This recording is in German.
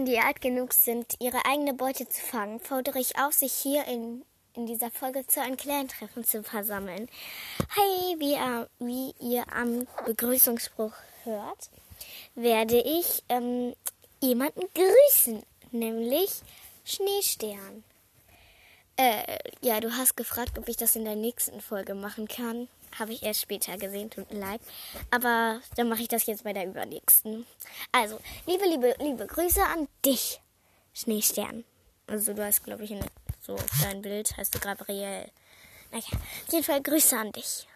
Hasen, die alt genug sind, ihre eigene Beute zu fangen, fordere ich auf, sich hier in, in dieser Folge zu einem Clan-Treffen zu versammeln. Hi, wie, äh, wie ihr am Begrüßungsspruch hört, werde ich ähm, jemanden grüßen, nämlich Schneestern. Äh, ja, du hast gefragt, ob ich das in der nächsten Folge machen kann. Habe ich erst später gesehen, tut mir leid. Aber dann mache ich das jetzt bei der übernächsten. Also, liebe, liebe, liebe Grüße an dich, Schneestern. Also, du hast, glaube ich, so auf dein Bild heißt du Gabriel. Naja, auf jeden Fall Grüße an dich.